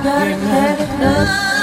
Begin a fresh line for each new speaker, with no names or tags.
Give me